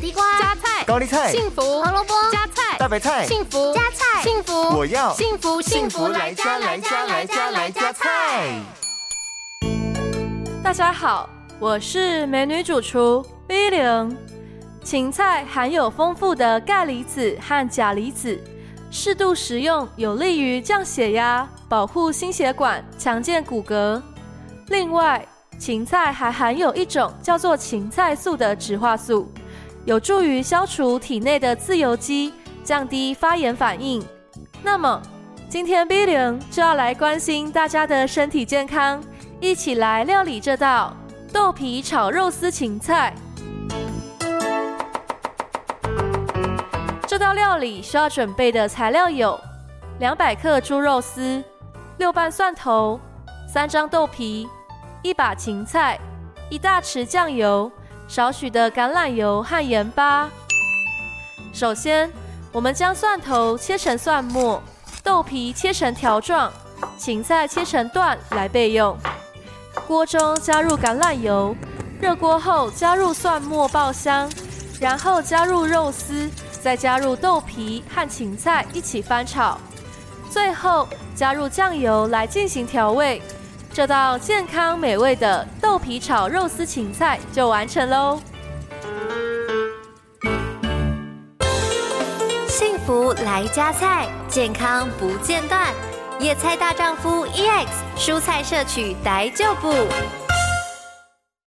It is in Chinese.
地瓜、加菜、高丽菜、幸福、胡萝卜、加菜、大白菜、幸福、加菜、幸福，我要幸福幸福来加来加来加来加菜。大家好，我是美女主厨 V 零。芹菜含有丰富的钙离子和钾离子，适度食用有利于降血压、保护心血管、强健骨骼。另外，芹菜还含有一种叫做芹菜素的植化素，有助于消除体内的自由基，降低发炎反应。那么，今天 V 零就要来关心大家的身体健康，一起来料理这道豆皮炒肉丝芹菜。这道料理需要准备的材料有：两百克猪肉丝、六瓣蒜头、三张豆皮。一把芹菜，一大匙酱油，少许的橄榄油和盐巴。首先，我们将蒜头切成蒜末，豆皮切成条状，芹菜切成段来备用。锅中加入橄榄油，热锅后加入蒜末爆香，然后加入肉丝，再加入豆皮和芹菜一起翻炒，最后加入酱油来进行调味。这道健康美味的豆皮炒肉丝芹菜就完成喽！幸福来加菜，健康不间断。野菜大丈夫 EX，蔬菜摄取逮就补。